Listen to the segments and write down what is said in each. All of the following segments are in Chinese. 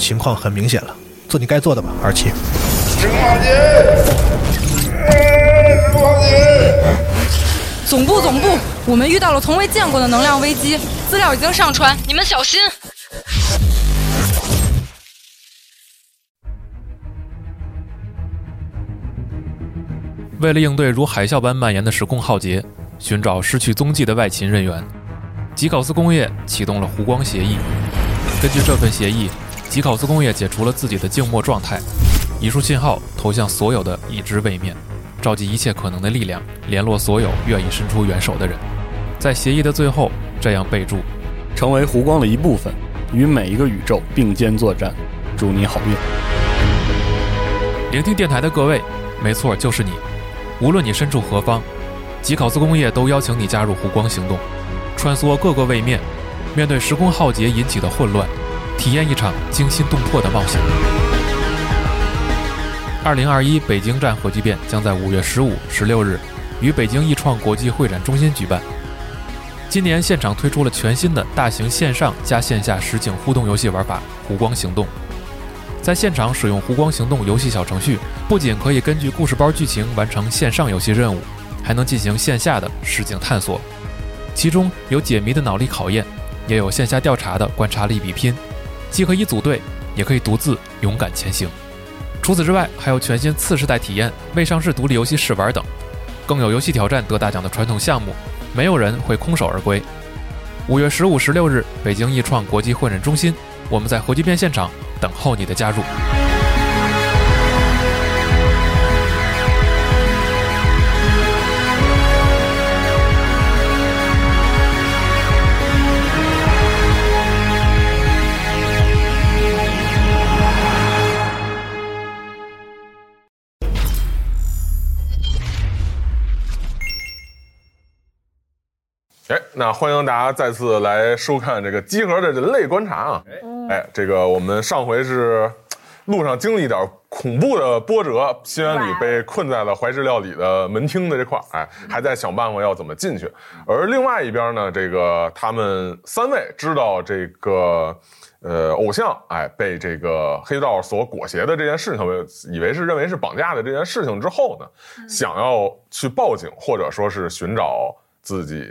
情况很明显了，做你该做的吧，二七。总部总部，我们遇到了从未见过的能量危机，资料已经上传，你们小心。为了应对如海啸般蔓延的时空浩劫，寻找失去踪迹的外勤人员，吉考斯工业启动了湖光协议。根据这份协议，吉考斯工业解除了自己的静默状态，一束信号投向所有的已知位面，召集一切可能的力量，联络所有愿意伸出援手的人。在协议的最后，这样备注：成为湖光的一部分，与每一个宇宙并肩作战。祝你好运！聆听电台的各位，没错，就是你。无论你身处何方，吉考斯工业都邀请你加入湖光行动，穿梭各个位面，面对时空浩劫引起的混乱，体验一场惊心动魄的冒险。二零二一北京站核聚变将在五月十五、十六日于北京易创国际会展中心举办。今年现场推出了全新的大型线上加线下实景互动游戏玩法——湖光行动。在现场使用湖光行动游戏小程序，不仅可以根据故事包剧情完成线上游戏任务，还能进行线下的实景探索。其中有解谜的脑力考验，也有线下调查的观察力比拼，既可以组队，也可以独自勇敢前行。除此之外，还有全新次世代体验、未上市独立游戏试玩等，更有游戏挑战得大奖的传统项目，没有人会空手而归。五月十五、十六日，北京易创国际会展中心，我们在核聚变现场。等候你的加入。哎，那欢迎大家再次来收看这个集合的人类观察啊！哎，这个我们上回是路上经历一点恐怖的波折，新原里被困在了怀石料理的门厅的这块儿，哎，还在想办法要怎么进去。而另外一边呢，这个他们三位知道这个呃偶像哎被这个黑道所裹挟的这件事情，以为是认为是绑架的这件事情之后呢，想要去报警或者说是寻找自己。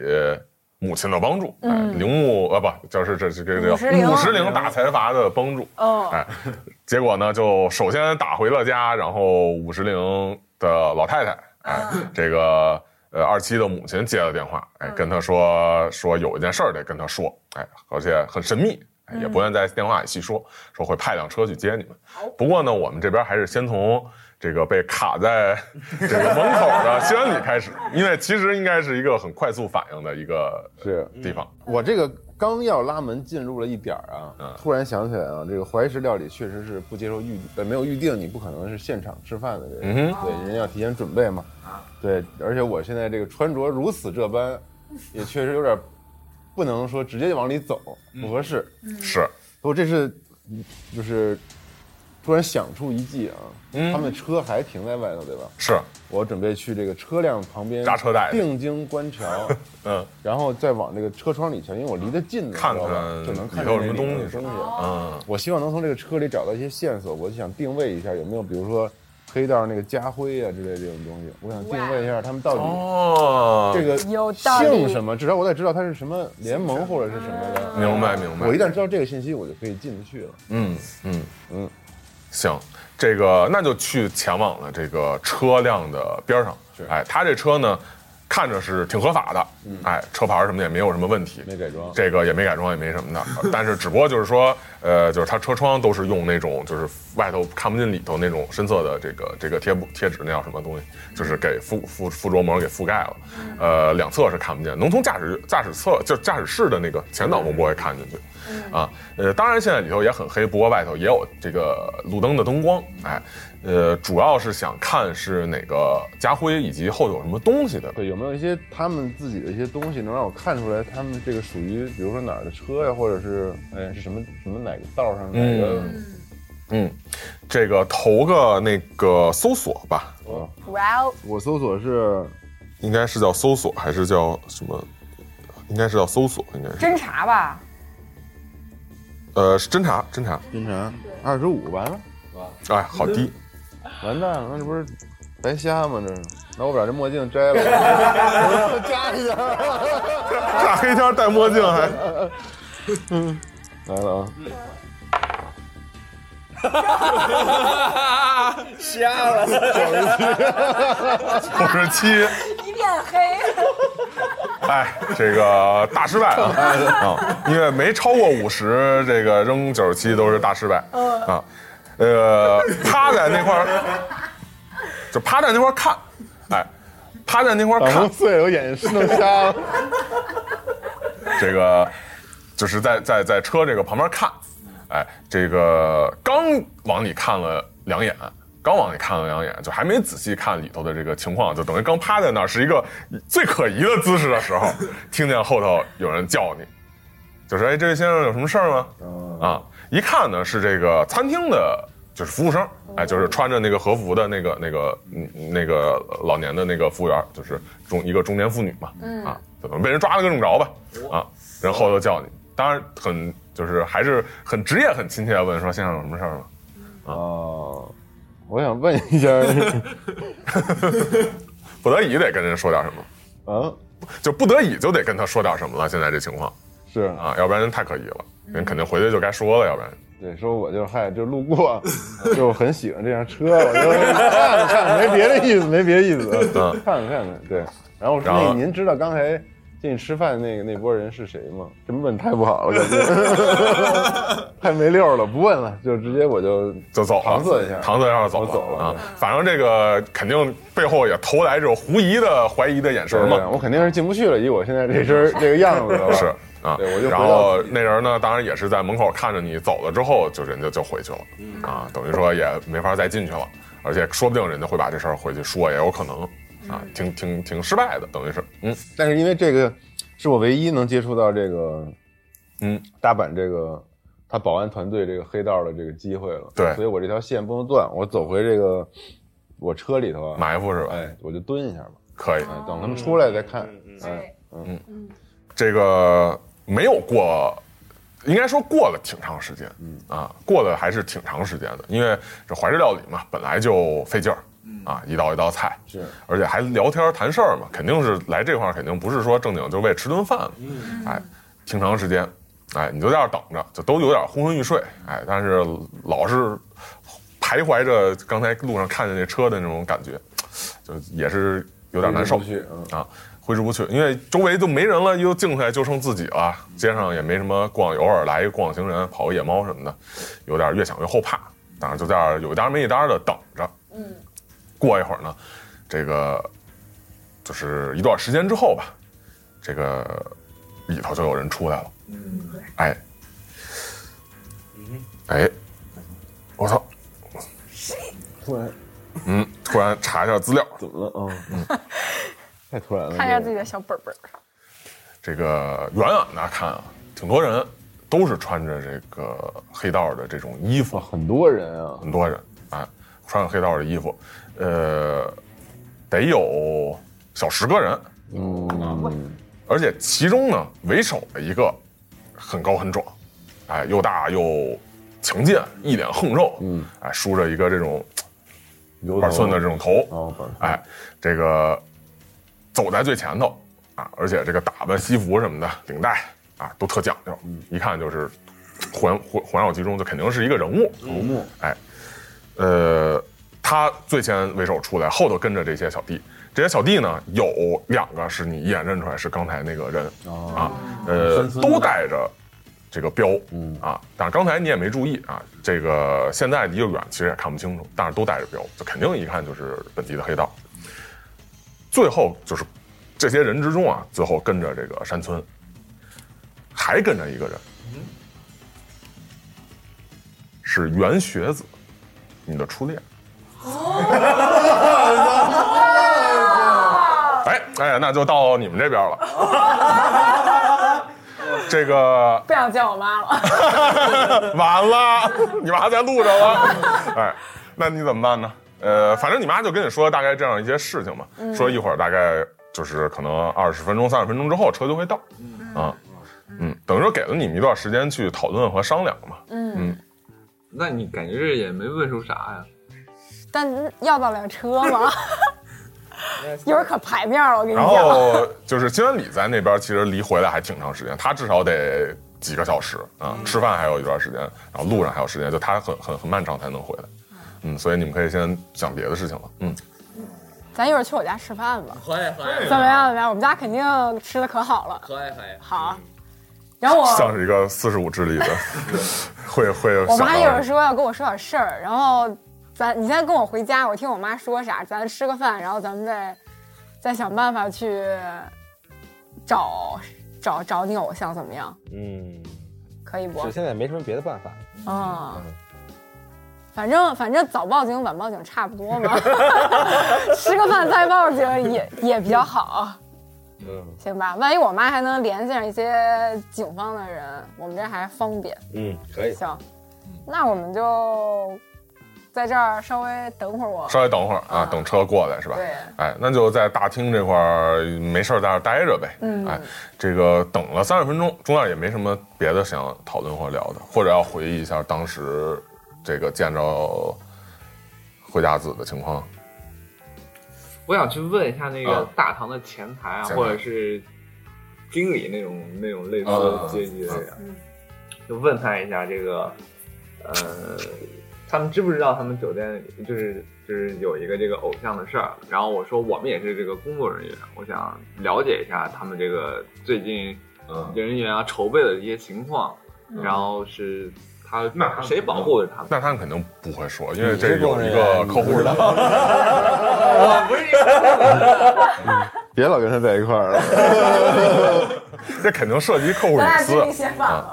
母亲的帮助，哎，铃木呃不，就是这这个叫五十铃打财阀的帮助，哦，哎，结果呢，就首先打回了家，然后五十铃的老太太，哎，这个呃二七的母亲接了电话，哎，跟他说说有一件事儿得跟他说，哎，而且很神秘，也不愿在电话里细说，说会派辆车去接你们。不过呢，我们这边还是先从。这个被卡在这个门口的西安里开始，因为其实应该是一个很快速反应的一个是地方。我这个刚要拉门进入了一点儿啊，突然想起来啊，这个怀石料理确实是不接受预呃没有预定，你不可能是现场吃饭的这个，对，人家要提前准备嘛。对，而且我现在这个穿着如此这般，也确实有点不能说直接就往里走，不合适。是，不，这是就是。突然想出一计啊！他们的车还停在外头，对吧？是我准备去这个车辆旁边扎车带，定睛观瞧，嗯，然后再往这个车窗里瞧，因为我离得近，看看就能看到什么东西东西。嗯，我希望能从这个车里找到一些线索，我就想定位一下有没有，比如说黑道那个家徽啊之类这种东西。我想定位一下他们到底哦这个姓什么，至少我得知道他是什么联盟或者是什么的。明白明白。我一旦知道这个信息，我就可以进得去了。嗯嗯嗯。行，这个那就去前往了这个车辆的边上。哎，他这车呢，看着是挺合法的，哎，车牌什么的也没有什么问题，没改装，这个也没改装，也没什么的。但是只不过就是说，呃，就是它车窗都是用那种就是外头看不见里头那种深色的这个这个贴布贴纸，那叫什么东西？就是给覆覆附着膜给覆盖了。呃，两侧是看不见，能从驾驶驾驶侧就驾驶室的那个前挡风玻璃看进去。啊，呃，当然现在里头也很黑，不过外头也有这个路灯的灯光，哎，呃，主要是想看是哪个家徽以及后头有什么东西的，对，有没有一些他们自己的一些东西能让我看出来他们这个属于，比如说哪儿的车呀，或者是哎是什么什么哪个道上哪个，嗯，这个投个那个搜索吧，哇哦，我搜索是，应该是叫搜索还是叫什么？应该是叫搜索，应该是。侦查吧。呃，是侦查，侦查，侦查二十五完了，哎，好低，完蛋了，那这不是白瞎吗？这是，那我把这墨镜摘了，我加一下，大黑天戴墨镜还，来了啊！瞎了，九十七，一片黑。哎，这个大失败啊啊！因为没超过五十，这个扔九十七都是大失败啊。呃，趴在那块儿，就趴在那块儿看，哎，趴在那块儿看把弄，碎了，我眼睛弄瞎了。这个就是在在在车这个旁边看，哎，这个刚往里看了两眼，刚往里看了两眼，就还没仔细看里头的这个情况，就等于刚趴在那儿是一个最可疑的姿势的时候，听见后头有人叫你，就说哎，这位先生有什么事儿吗？啊，一看呢是这个餐厅的。就是服务生，哎，就是穿着那个和服的那个、那个、嗯、那个老年的那个服务员，就是中一个中年妇女嘛，啊，怎么被人抓了个正着吧，啊，然后头叫你，当然很就是还是很职业、很亲切的问说先生有什么事儿吗？啊，我想问一下，不得已得跟人说点什么，啊，就不得已就得跟他说点什么了。现在这情况。是。啊，要不然人太可疑了，人肯定回去就该说了，要不然。对，说我就嗨，就路过，就很喜欢这辆车，我就看看看，没别的意思，没别的意思，嗯。看看看看，对。然后说然后那您知道刚才进去吃饭那个那波人是谁吗？这么问太不好了，感觉 太没溜了，不问了，就直接我就就走了，搪塞一下，搪塞一下就走了走了啊。反正这个肯定背后也投来这种狐疑的、怀疑的眼神对对，嘛，我肯定是进不去了，以我现在这身这个样子了，是啊。对我就然后那人呢，当然也是在门口看着你走了之后，就人家就回去了啊，等于说也没法再进去了，而且说不定人家会把这事儿回去说，也有可能啊，挺挺挺失败的，等于是嗯。但是因为这个是我唯一能接触到这个，嗯，大阪这个他保安团队这个黑道的这个机会了，对。所以我这条线不能断，我走回这个我车里头啊，埋伏是吧？哎，我就蹲一下吧，可以，哎，等他们出来再看，哎，这个没有过，应该说过了挺长时间，嗯。啊，过了还是挺长时间的，因为这怀石料理嘛，本来就费劲儿，啊，一道一道菜，是，而且还聊天谈事儿嘛，肯定是来这块儿，肯定不是说正经就为吃顿饭嗯，哎，挺长时间，哎，你就在这儿等着，就都有点昏昏欲睡，哎，但是老是徘徊着刚才路上看见那车的那种感觉，就也是有点难受不去嗯。啊，挥之不去，因为周围都没人了，又静下来就剩自己了，街上也没什么逛，偶尔来一个逛行人，跑个野猫什么的，有点越想越后怕，当然就在这儿有一搭没一搭的等着。嗯，过一会儿呢，这个就是一段时间之后吧，这个里头就有人出来了。嗯，哎，哎，我操，突然。嗯，突然查一下资料，怎么了？嗯，太突然了，看一下自己的小本本儿。这个远远的看啊，挺多人都是穿着这个黑道的这种衣服。哇，，很多人啊，很多人啊，穿着黑道的衣服，呃，得有小十个人，嗯，而且其中呢，为首的一个很高很壮，哎，又大又强健，一脸横肉，嗯，哎，梳着一个这种油板寸的这种头，哦，哎，这个走在最前头啊，而且这个打扮、西服什么的，领带啊都特讲究，一看就是环环环绕其中，就肯定是一个人物。头目，哎，呃，他最先为首出来，后头跟着这些小弟。这些小弟呢，有两个是你一眼认出来是刚才那个人、啊，呃都带着这个标，嗯。啊，但是刚才你也没注意啊，这个现在离得远，其实也看不清楚，但是都带着标，就肯定一看就是本地的黑道。最后就是这些人之中啊，最后跟着这个山村，还跟着一个人，是袁学子，你的初恋。哎哎，那就到你们这边了。这个不想见我妈了。完了，你妈在路上了。哎，那你怎么办呢？呃，反正你妈就跟你说大概这样一些事情嘛，说一会儿大概就是可能二十分钟、三十分钟之后车就会到。啊，嗯，等于说给了你们一段时间去讨论和商量嘛。嗯，那你感觉这也没问出啥呀？但要到辆车吗？一会儿可排面了，我跟你然。后就是金元礼在那边，其实离回来还挺长时间，他至少得几个小时啊，吃饭还有一段时间，然后路上还有时间，就他很很很漫长才能回来。嗯，所以你们可以先想别的事情了。嗯，咱一会儿去我家吃饭吧，可以可以怎么样？怎么样？我们家肯定吃的可好了。可以可以。好，然后我像是一个四十五智力的，会会我妈一会儿说要跟我说点事儿，然后咱你先跟我回家，我听我妈说啥，咱吃个饭，然后咱们再再想办法去找找找你偶像怎么样？嗯，可以不？就现在没什么别的办法。嗯，反正反正早报警晚报警差不多嘛，吃个饭再报警也也比较好，嗯行吧？万一我妈还能联系上一些警方的人，我们这还方便。嗯，可以。行，那我们就在这儿稍微等会儿我。稍微等会儿啊，等车过来是吧？对哎，那就在大厅这块儿没事儿在这儿待着呗。嗯哎，这个等了三十分钟，中间也没什么别的想讨论或聊的，或者要回忆一下当时这个见着惠家子的情况。我想去问一下那个啊大堂的前台啊，或者是经理那种那种类似啊的阶级的人，就问他一下这个，呃，他们知不知道他们酒店就是就是有一个这个偶像的事儿？然后我说我们也是这个工作人员，我想了解一下他们这个最近嗯人员啊筹备的一些情况，然后是他那他谁保护着他们？那他们肯定不会说，因为这有一是工人个客户的。我不是一个别老跟他在一块儿了。这肯定涉及客户隐私。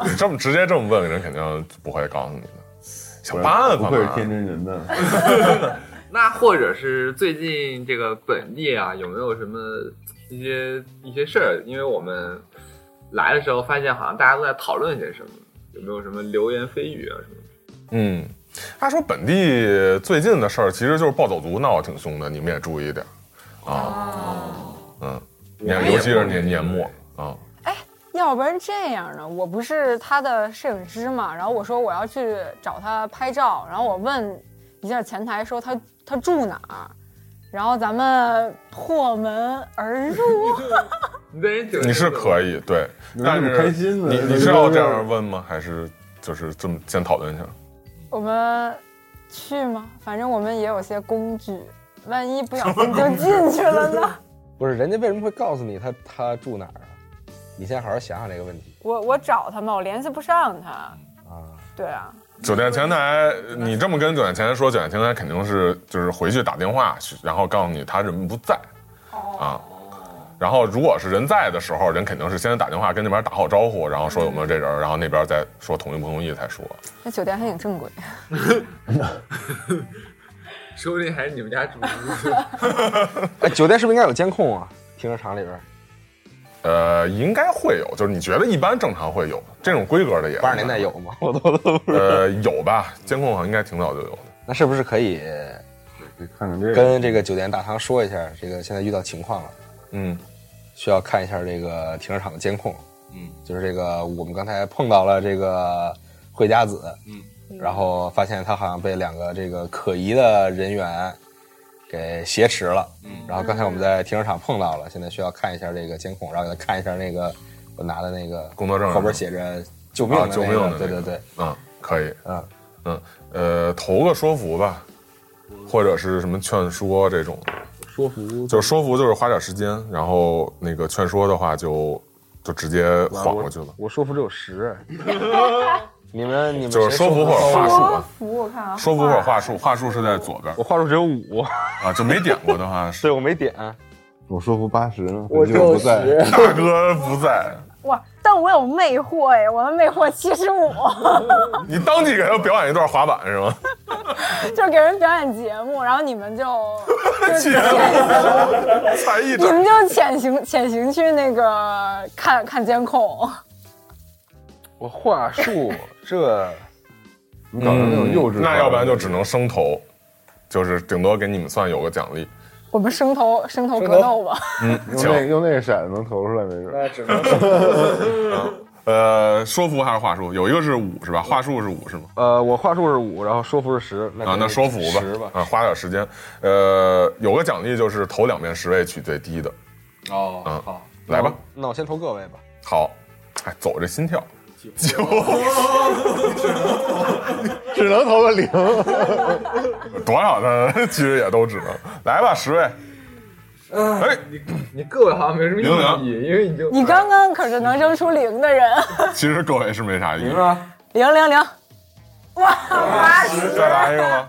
你这么直接这么问，人肯定不会告诉你的。想办法嘛不会是天真人呢。那或者是最近这个本地啊，有没有什么一些一些事儿？因为我们来的时候发现，好像大家都在讨论些什么，有没有什么流言蜚语啊什么的？嗯，他说本地最近的事儿其实就是暴走族闹得挺凶的，你们也注意点儿啊。嗯，年尤其是年年末啊，哎要不然这样呢？我不是他的摄影师嘛，然后我说我要去找他拍照，然后我问一下前台说他他住哪儿，然后咱们破门而入。你是可以对，但是开心呢你你是要这样问吗？还是就是这么先讨论一下？我们去吗？反正我们也有些工具，万一不小心就进去了呢？不是，人家为什么会告诉你他他住哪儿啊？你先好好想想这个问题我我找他嘛，我联系不上他。啊。对啊，酒店前台，你这么跟酒店前台说，酒店前台肯定是就是回去打电话，然后告诉你他人不在，啊。然后如果是人在的时候，人肯定是先打电话跟那边打好招呼，然后说有没有这人，然后那边再说同意不同意才说。那酒店还挺正规。说不定还是你们家住。哎，酒店是不是应该有监控啊？停车场里边儿呃，应该会有，就是你觉得一般正常会有这种规格的也八十年代有吗？我都都不知道。呃有吧？监控好像应该挺早就有的。那是不是可以看看这个，跟这个酒店大堂说一下，这个现在遇到情况了，嗯需要看一下这个停车场的监控。嗯，就是这个我们刚才碰到了这个惠家子，嗯，然后发现他好像被两个这个可疑的人员给挟持了。嗯，然后刚才我们在停车场碰到了，现在需要看一下这个监控，然后给他看一下那个我拿的那个工作证后边写着救命的、啊救命的那个。对对对，嗯，可以，嗯。嗯呃，投个说服吧，或者是什么劝说这种，说服就是说服就是花点时间，然后那个劝说的话就就直接晃过去了，我说服只有十，你们你们就是说服或者话术啊，服我看啊，说服或者话术，话术是在左边我话术只有五，啊，就没点过的话 是对我没点，我说服八十呢，我就不在。大哥不在，哇！但我有魅惑哎，我的魅惑七十五，你当即给他表演一段滑板是吗？就是给人表演节目，然后你们就 就节潜才艺你们就潜行潜行去那个看看监控。我话术这你搞成那种幼稚，嗯那要不然就只能生投，就是顶多给你们算有个奖励。我们生头生头格斗吧。嗯，用行，那用那个骰子能投出来没准。那只能 呃，说服还是话术？有一个是五是吧？话术是五是吗？呃，我话术是五，然后说服是十。啊，那说服吧，十吧。啊，花点时间。呃，有个奖励就是投两遍十位取最低的。哦，嗯，好，来吧。那我先投各位吧。好，哎，走着心跳，九，只能投个零。多少呢？其实也都只能来吧，十位。哎，你你各位好像没什么零零意义，因为你就你刚刚可是能扔出零的人，其实各位是没啥意义。零零零，哇，八十，再来一个吗？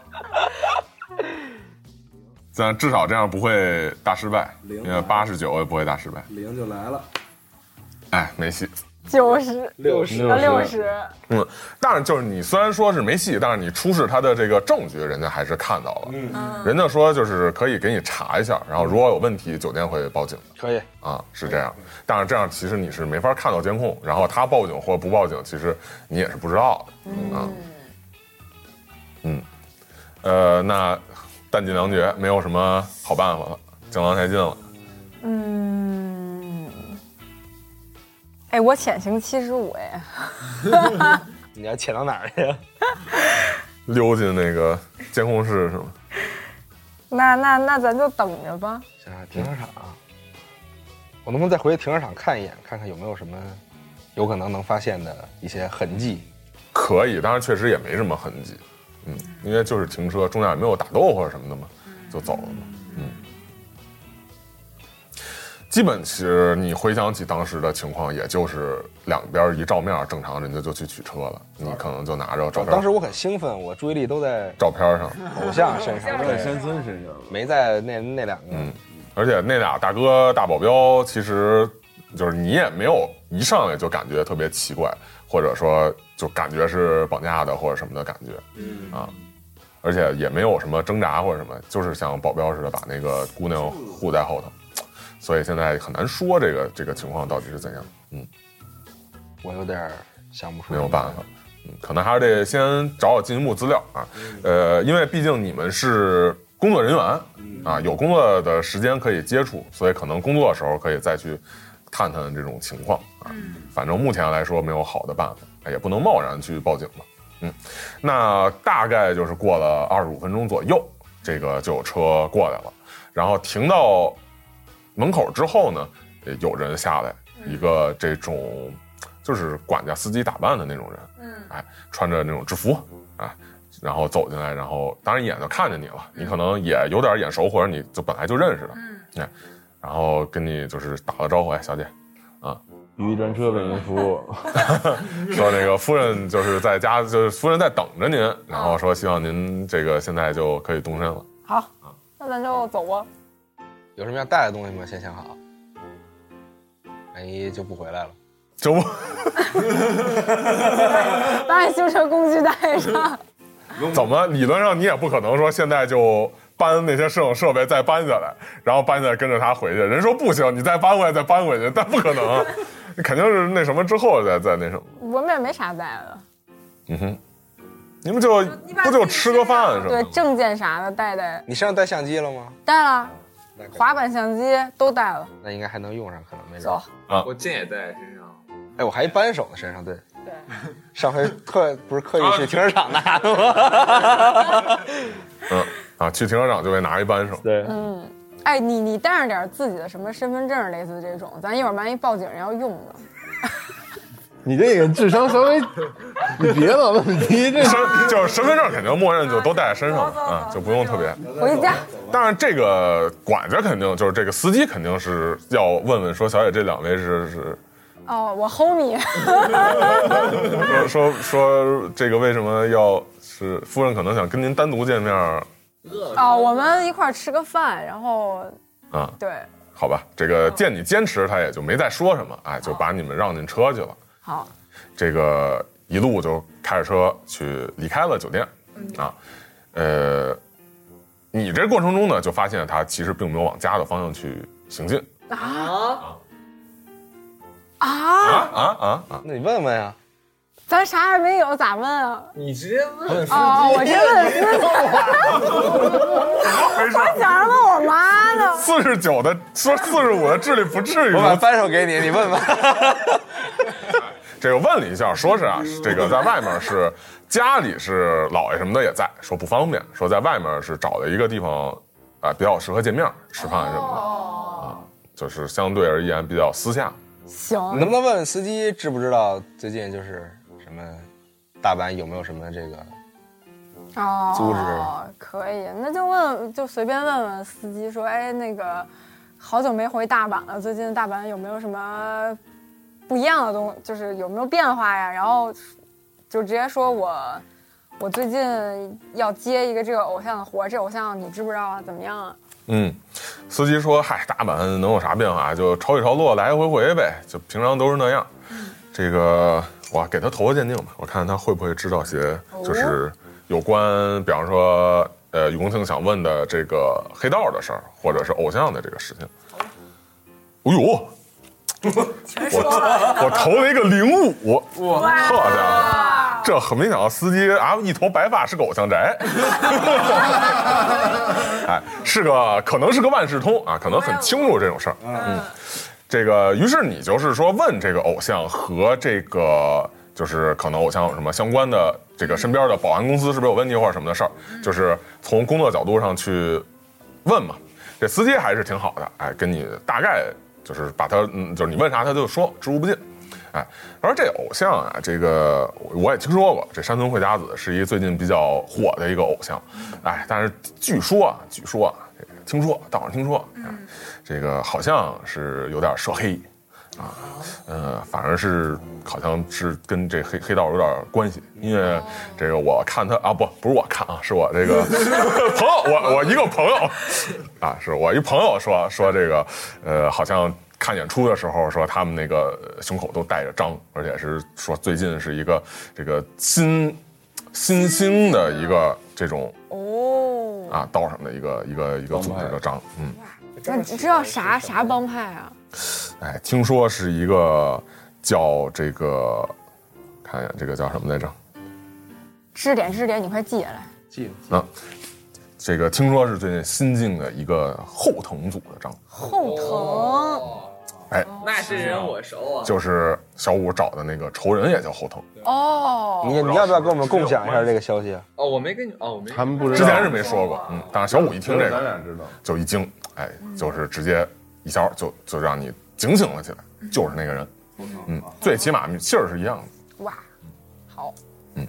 咱至少这样不会大失败，因为八十九也不会大失败。零就来了，哎，没戏。九十，六十啊六十，嗯，但是就是你虽然说是没戏，但是你出示他的这个证据，人家还是看到了。嗯，人家说就是可以给你查一下，然后如果有问题，酒店会报警的。可以啊，是这样。但是这样其实你是没法看到监控，然后他报警或者不报警，其实你也是不知道的。啊，嗯，呃，那弹尽粮绝，没有什么好办法了，江郎才尽了。嗯，哎，我潜行七十五，哎，你要潜到哪儿去呀？溜进那个监控室是吗？那那那咱就等着吧。想想停车场，我能不能再回去停车场看一眼，看看有没有什么有可能能发现的一些痕迹？可以，当然确实也没什么痕迹，嗯，因为就是停车，中间也没有打斗或者什么的嘛，就走了嘛，基本其实你回想起当时的情况，也就是两边一照面，正常人家就去取车了，你可能就拿着照片。当时我很兴奋，我注意力都在照片上，偶像身上，在山村身上，没在那那两个。嗯，而且那俩大哥大保镖，其实就是你也没有一上来就感觉特别奇怪，或者说就感觉是绑架的或者什么的感觉，嗯啊，而且也没有什么挣扎或者什么，就是像保镖似的把那个姑娘护在后头，所以现在很难说这个这个情况到底是怎样，嗯，我有点想不出，没有办法。嗯，可能还是得先找找进一步资料啊，呃，因为毕竟你们是工作人员啊，有工作的时间可以接触，所以可能工作的时候可以再去探探这种情况啊。反正目前来说没有好的办法，也不能贸然去报警嘛。嗯，那大概就是过了二十五分钟左右，这个就有车过来了，然后停到门口之后呢，有人下来，一个这种就是管家、司机打扮的那种人，嗯，哎，穿着那种制服，哎，然后走进来，然后当然一眼就看见你了，你可能也有点眼熟，或者你就本来就认识的，嗯，哎，然后跟你就是打个招呼，哎，小姐，啊，鱼专车为您服务，说那个夫人就是在家，就是夫人在等着您，然后说希望您这个现在就可以动身了。好，那咱就走吧。有什么要带的东西吗？先想好，万一就不回来了。就不 把修车工具带上。怎么理论上你也不可能说现在就搬那些摄影设备再搬下来，然后搬下来跟着他回去。人说不行，你再搬回来再搬回去，但不可能，你肯定是那什么之后再再那什么。我们也没啥带的，嗯哼，你们就不就吃个饭是吧对？证件啥的带带你身上带相机了吗？带了，滑板相机都带了。那应该还能用上，可能没准。走啊，我剑也带在身上。哎，我还一扳手呢，身上对。对。上回特不是刻意去停车场拿的吗？嗯啊，去停车场就会拿一扳手。对，嗯，哎，你你带上点自己的什么身份证，类似这种，咱一会儿万一报警人要用的。你这个智商稍微，你别老那么低，这身就是身份证肯定默认就都带在身上了啊，就不用特别。回家。但是，这个管家肯定就是这个司机肯定是要问问说，小姐这两位是是哦，我 homie。说说说这个为什么要是夫人可能想跟您单独见面啊？哦，我们一块儿吃个饭，然后啊对，好吧，这个见你坚持，他也就没再说什么，哎，就把你们让进车去了。好，这个一路就开着车去离开了酒店啊，呃，你这过程中呢，就发现他其实并没有往家的方向去行进啊啊啊！啊啊啊！那你问问呀，咱啥也没有，咋问啊？你直接问哦，我直接问司机。回事？我想着问我妈呢。四十九的说四十五的智力不至于。我把扳手给你，你问问。这个问了一下，说是啊，这个在外面是家里是姥爷什么的也在，说不方便，说在外面是找了一个地方啊、比较适合见面吃饭什么的啊，就是相对而言比较私下。行，你能不能问问司机知不知道最近就是什么大阪有没有什么这个哦，组织可以，那就问，就随便问问司机说，哎，那个好久没回大阪了，最近大阪有没有什么不一样的东，就是有没有变化呀？然后就直接说我我最近要接一个这个偶像的活，这偶像你知不知道啊？怎么样啊？嗯，司机说：“嗨，大阪能有啥变化？就潮起潮落，来来回回呗，就平常都是那样。这个我给他投个鉴定吧，我看看他会不会知道些，就是有关，比方说，呃，雨公庆想问的这个黑道的事儿，或者是偶像的这个事情。哎呦，我我投了一个零五，哇，好家伙，这很没想到司机啊，一头白发是个偶像宅。哎，是个可能是个万事通啊，可能很清楚这种事儿。嗯，这个于是你就是说问这个偶像和这个就是可能偶像有什么相关的这个身边的保安公司是不是有问题或者什么的事儿，就是从工作角度上去问嘛。这司机还是挺好的，哎，跟你大概就是把他嗯，就是你问啥他就说，知无不尽。哎，而这偶像啊，这个我也听说过，这山村会家子是一最近比较火的一个偶像，哎，但是据说啊，据说啊，听说，道上听说，这个好像是有点涉黑，啊，呃，反而是好像是跟这黑黑道有点关系，因为这个我看他啊，不不是我看啊，是我这个 朋友，我我一个朋友啊，是我一朋友说说这个，呃，好像看演出的时候说他们那个胸口都带着章，而且是说最近是一个这个新新兴的一个这种哦，啊道上的一个一个一个组织的章，嗯。那你知道啥啥帮派啊？哎，听说是一个叫这个，看一眼这个叫什么来着？知识点知识点，你快记下来。记啊，这个听说是最近新进的一个后藤组的章，后藤哎，那这人我熟啊，就是小五找的那个仇人也叫后藤，哦，你你要不要跟我们共享一下这个消息啊？哦，我没跟你哦，我没他们不知道，之前是没说过，嗯，但是小五一听这咱个俩知道。就一惊，哎，就是直接一下就就让你警醒了起来，就是那个人，嗯，最起码信儿是一样的。哇，好，嗯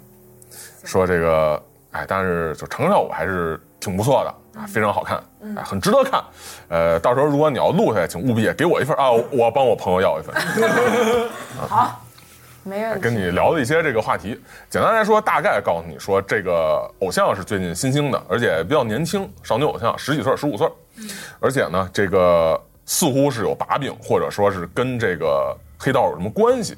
说这个，哎，但是就成效我还是挺不错的啊，非常好看，哎，很值得看。呃，到时候如果你要录下来，请务必也给我一份啊，我帮我朋友要一份。好没问题。跟你聊的一些这个话题，简单来说，大概告诉你说，这个偶像是最近新兴的，而且比较年轻，少女偶像，十几岁、十五岁，而且呢，这个似乎是有把柄，或者说是跟这个黑道有什么关系，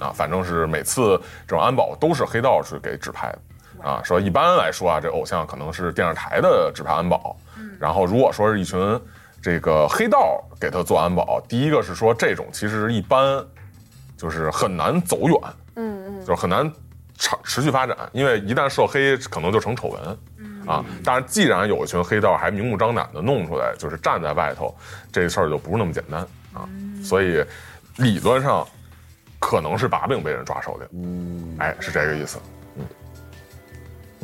啊，反正是每次这种安保都是黑道去给指派的，啊，说一般来说啊，这偶像可能是电视台的指派安保，然后如果说是一群这个黑道给他做安保，第一个是说这种其实一般就是很难走远，嗯嗯，就是很难长持续发展，因为一旦涉黑，可能就成丑闻。啊，但是既然有一群黑道还明目张胆的弄出来，就是站在外头，这事儿就不是那么简单啊。所以理论上可能是把柄被人抓手里了，嗯，哎，是这个意思。嗯。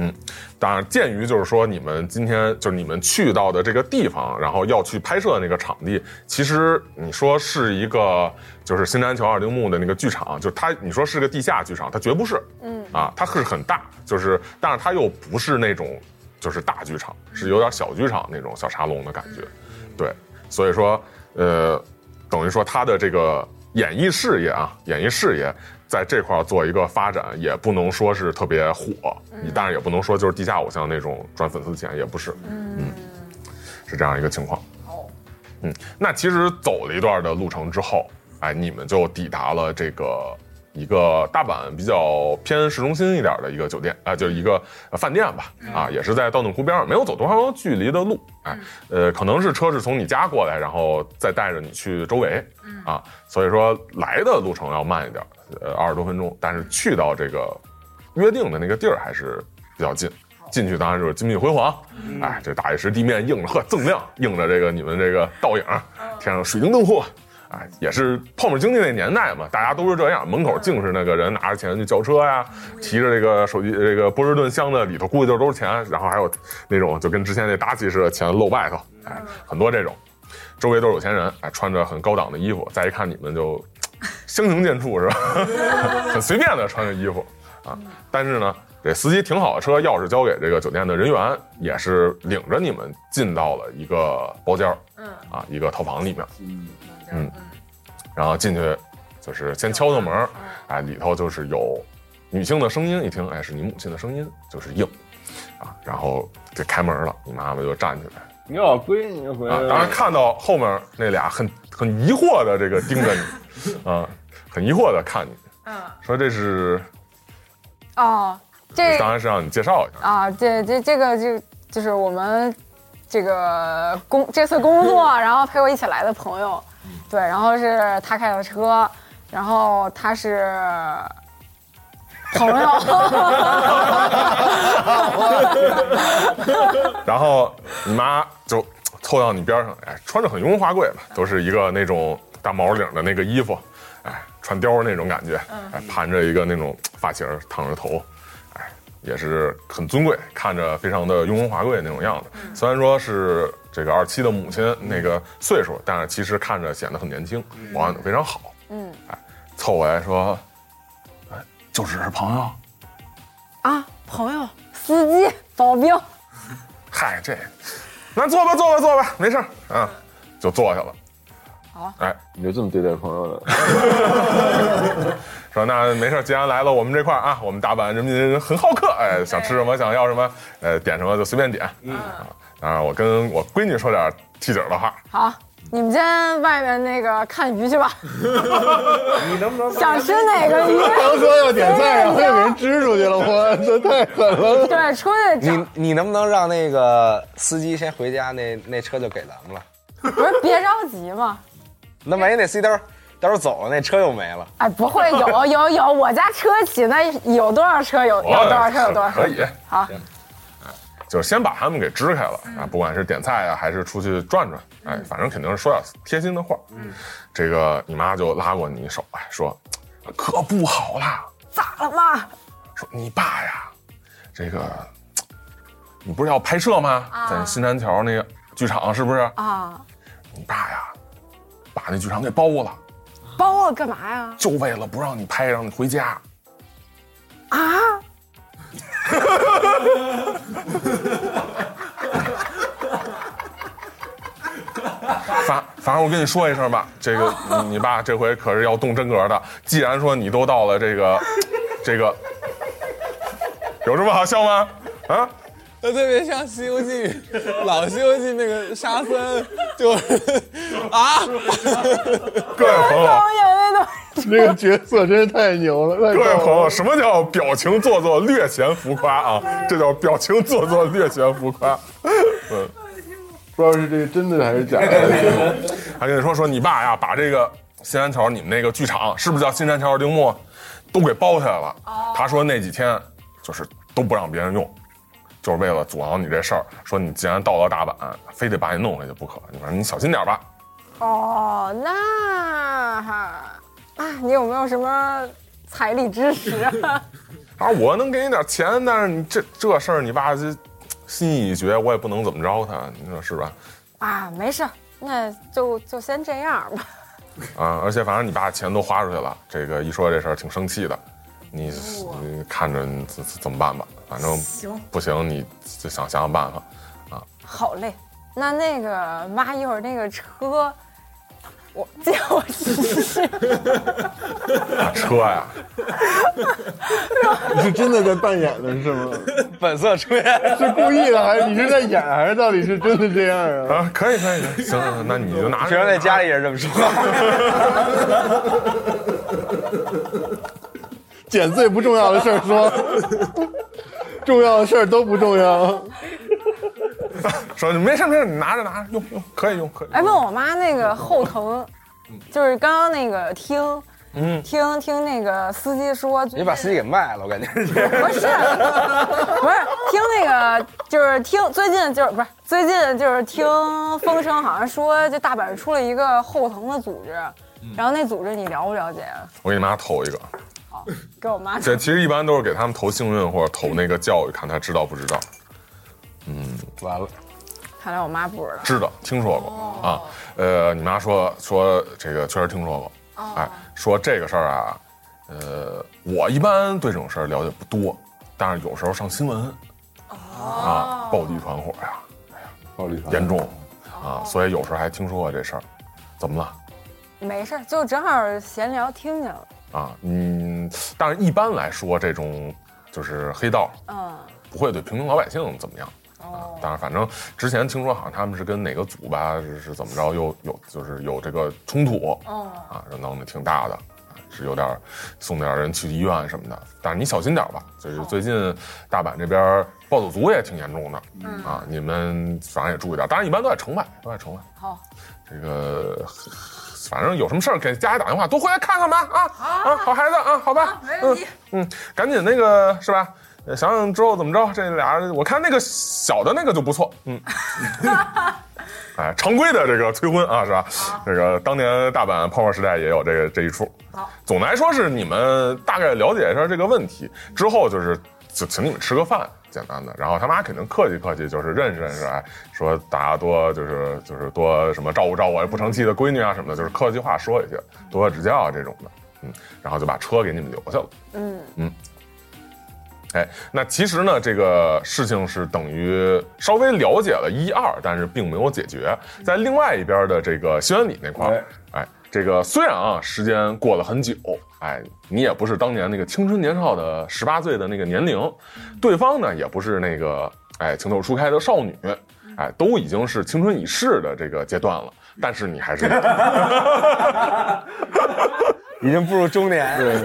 嗯，当然，鉴于就是说你们今天就是你们去到的这个地方，然后要去拍摄的那个场地，其实你说是一个就是新山桥二丁目的那个剧场，就它你说是个地下剧场，它绝不是，嗯。啊，它是很大，就是但是它又不是那种就是大剧场，是有点小剧场那种小茶龙的感觉，对，所以说呃，等于说他的这个演艺事业啊，演艺事业在这块儿做一个发展，也不能说是特别火，你当然也不能说就是地下偶像那种赚粉丝钱，也不是，嗯，是这样一个情况。嗯，那其实走了一段的路程之后，哎，你们就抵达了这个一个大阪比较偏市中心一点的一个酒店啊、就是一个呃饭店吧，啊，也是在道顿湖边上，没有走多长距离的路，哎，呃，可能是车是从你家过来，然后再带着你去周围，啊，所以说来的路程要慢一点，呃，二十多分钟，但是去到这个约定的那个地儿还是比较近。进去当然就是金碧辉煌，哎，这大理石地面映着呵锃亮，映着这个你们这个倒影，天上水晶灯火，哎，也是泡沫经济那年代嘛，大家都是这样，门口净是那个人拿着钱去叫车呀，提着这个手机这个波士顿箱子里头估计就都是钱，然后还有那种就跟之前那达奇似的，钱露外头，哎，很多这种，周围都是有钱人，哎，穿着很高档的衣服，再一看你们就相形见绌是吧？很随便的穿着衣服啊，但是呢。这司机停好了车，钥匙交给这个酒店的人员，也是领着你们进到了一个包间嗯，啊，一个套房里面，嗯嗯，然后进去就是先敲敲门，哎，里头就是有女性的声音，一听，哎，是你母亲的声音，就是硬，啊，然后给开门了，你妈妈就站起来，你老，闺女回来。了，当然看到后面那俩很很疑惑的这个盯着你，啊，很疑惑的看你，嗯，说这是，哦。这当然是让你介绍一下。啊，这这这个就就是我们这个工这次工作，然后陪我一起来的朋友，对，然后是他开的车，然后他是朋友，然后你妈就凑到你边上，哎，穿着很雍容华贵嘛，都是一个那种大毛领的那个衣服，哎，穿貂那种感觉，哎，盘着一个那种发型，烫着头。也是很尊贵，看着非常的雍容华贵那种样子。虽然说是这个二七的母亲那个岁数，但是其实看着显得很年轻，保养的非常好。嗯，哎，凑过来说，哎，就只是朋友啊，朋友，司机，保镖。嗨，这，那坐吧，坐吧，坐吧，没事啊，就坐下了。好，哎，你就这么对待朋友的？说那没事，既然来了我们这块啊，我们大阪人民很好客，哎，想吃什么想要什么，呃，点什么就随便点。嗯啊，当然我跟我闺女说点提醒的话。好，你们先外面那个看鱼去吧。你能不能想吃哪个鱼？刚说要点菜，然后又给人支出去了，我这太狠了。对，出去你你能不能让那个司机先回家？那那车就给咱们了。不是，别着急嘛。那没那 C 兜。到时候走了，那车又没了。哎，不会有 有有，我家车企那有多少车有有多少车有多少可以好。哎，就是先把他们给支开了啊，不管是点菜啊，还是出去转转，哎，反正肯定是说点贴心的话。嗯，这个你妈就拉过你手来说，可不好啦。咋了妈？说你爸呀，这个你不是要拍摄吗？在新南桥那个剧场是不是？啊，你爸呀，把那剧场给包了。包了干嘛呀？就为了不让你拍，让你回家。啊！反反正我跟你说一声吧，这个你爸这回可是要动真格的。既然说你都到了这个，这个，有这么好笑吗？啊？他特别像《西游记》老《西游记》那个沙僧，就是啊，各位朋友，这个角色真是太牛了。各位朋友，什么叫表情做作、略显浮夸啊？这叫表情做作、略显浮夸。嗯，不知道是这个真的还是假的。还跟你说说，你爸呀，把这个新山桥你们那个剧场，是不是叫新山桥丁木，都给包下来了。他说那几天就是都不让别人用。就是为了阻挠你这事儿，说你既然到了大阪，非得把你弄回去不可。你反正你小心点吧。哦，那哈啊，你有没有什么彩礼支持啊？啊，我能给你点钱，但是你这这事儿，你爸这心意已决，我也不能怎么着他，你说是吧？啊，没事，那就就先这样吧。啊，而且反正你爸钱都花出去了，这个一说这事儿挺生气的，你你看着怎怎么办吧？反正行不行，你就想想想办法，啊。好嘞，那那个妈一会儿那个车，我 借我试试。车呀？你是真的在扮演的是吗？本色出演是故意的还是你是在演还是到底是真的这样啊？啊，可以可以，行，那你就拿。平常在家里也是这么说。捡最不重要的事儿说。重要的事儿都不重要。说没事没事，你拿着拿着用用，可以用可以。哎，问我妈那个后藤，就是刚刚那个听，嗯，听听那个司机说，你把司机给卖了，我感觉。不是，不是听那个个就是听最近就是不是最近就是听风声，好像说这大阪出了一个后藤的组织，然后那组织你了不了解？我给你妈投一个。好给我妈。这其实一般都是给他们投幸运或者投那个教育，看他知道不知道。嗯，完了，看来我妈不知道。知道，听说过啊。呃，你妈说说这个确实听说过，哎，说这个事儿啊，呃，我一般对这种事儿了解不多，但是有时候上新闻啊，暴力团伙呀，哎呀，暴力团伙严重啊，所以有时候还听说过这事儿。怎么了？没事儿，就正好闲聊听见了。啊，嗯，但是一般来说，这种就是黑道，嗯，不会对平民老百姓怎么样。啊，但是反正之前听说好像他们是跟哪个组吧，是是怎么着，又有就是有这个冲突，哦，啊，这弄得挺大的，啊是有点送点人去医院什么的。但是你小心点吧，就是最近大阪这边暴走族也挺严重的，嗯啊，你们反正也注意点。当然一般都在城外，都在城外。好，这个反正有什么事儿给家里打电话，多回来看看吧，啊啊，好孩子啊，好吧，没问题嗯嗯，赶紧那个是吧？呃想想之后怎么着？这俩人，我看那个小的那个就不错，嗯，哎，常规的这个催婚啊，是吧？这个当年大阪泡沫时代也有这个这一出。好，总的来说是你们大概了解一下这个问题之后，就是就请你们吃个饭，简单的。然后他妈肯定客气客气，就是认识认识，哎，说大家多就是就是多什么照顾照顾不成器的闺女啊什么的，就是客气话说一些，多多指教啊这种的，嗯，然后就把车给你们留下了。嗯嗯，哎，那其实呢，这个事情是等于稍微了解了一二，但是并没有解决。在另外一边的这个西园里那块儿，哎，这个虽然啊时间过了很久，哎，你也不是当年那个青春年少的十八岁的那个年龄，对方呢也不是那个哎情窦初开的少女，哎，都已经是青春已逝的这个阶段了，但是你还是。已经步入中年。对，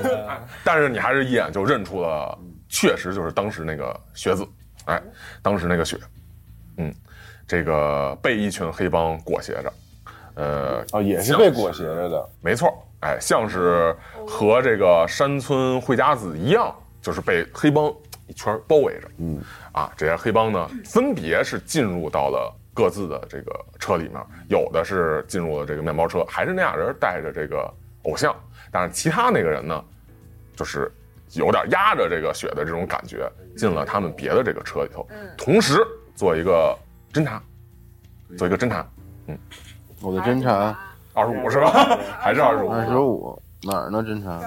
但是你还是一眼就认出了，确实就是当时那个雪子，哎，当时那个雪，嗯，这个被一群黑帮裹挟着，呃，啊，也是被裹挟着的，没错，哎，像是和这个山村惠家子一样，就是被黑帮一圈包围着，嗯，啊，这些黑帮呢，分别是进入到了各自的这个车里面，有的是进入了这个面包车，还是那俩人带着这个偶像，但是其他那个人呢，就是有点压着这个雪的这种感觉，进了他们别的这个车里头，同时做一个侦查，做一个侦查，嗯，我的侦查二十五是吧？还是二十五？二十五哪儿呢？侦查？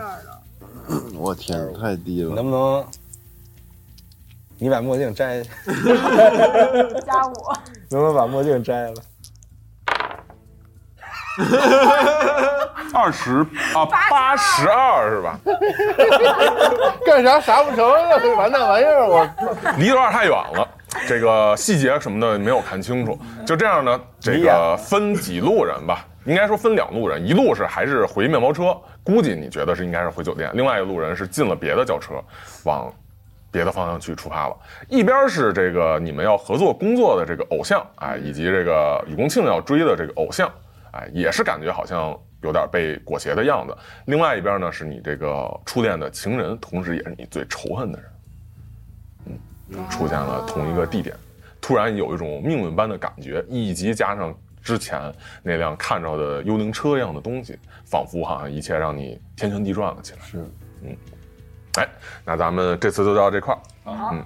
我天，太低了。能不能你把墨镜摘？加我。能不能把墨镜摘了？二十啊，八十二是吧？干啥啥不成啊？完那玩意儿，我离得有点太远了，这个细节什么的没有看清楚。就这样呢，这个分几路人吧，应该说分两路人，一路是还是回面包车，估计你觉得是应该是回酒店；另外一路人是进了别的轿车，往别的方向去出发了。一边是这个你们要合作工作的这个偶像，哎，以及这个雨宫庆要追的这个偶像，哎，也是感觉好像有点被裹挟的样子。另外一边呢，是你这个初恋的情人，同时也是你最仇恨的人。嗯出现了同一个地点，突然有一种命运般的感觉，以及加上之前那辆看着的幽灵车一样的东西，仿佛好像一切让你天旋地转了起来。是，嗯，哎，那咱们这次就到这块儿，嗯，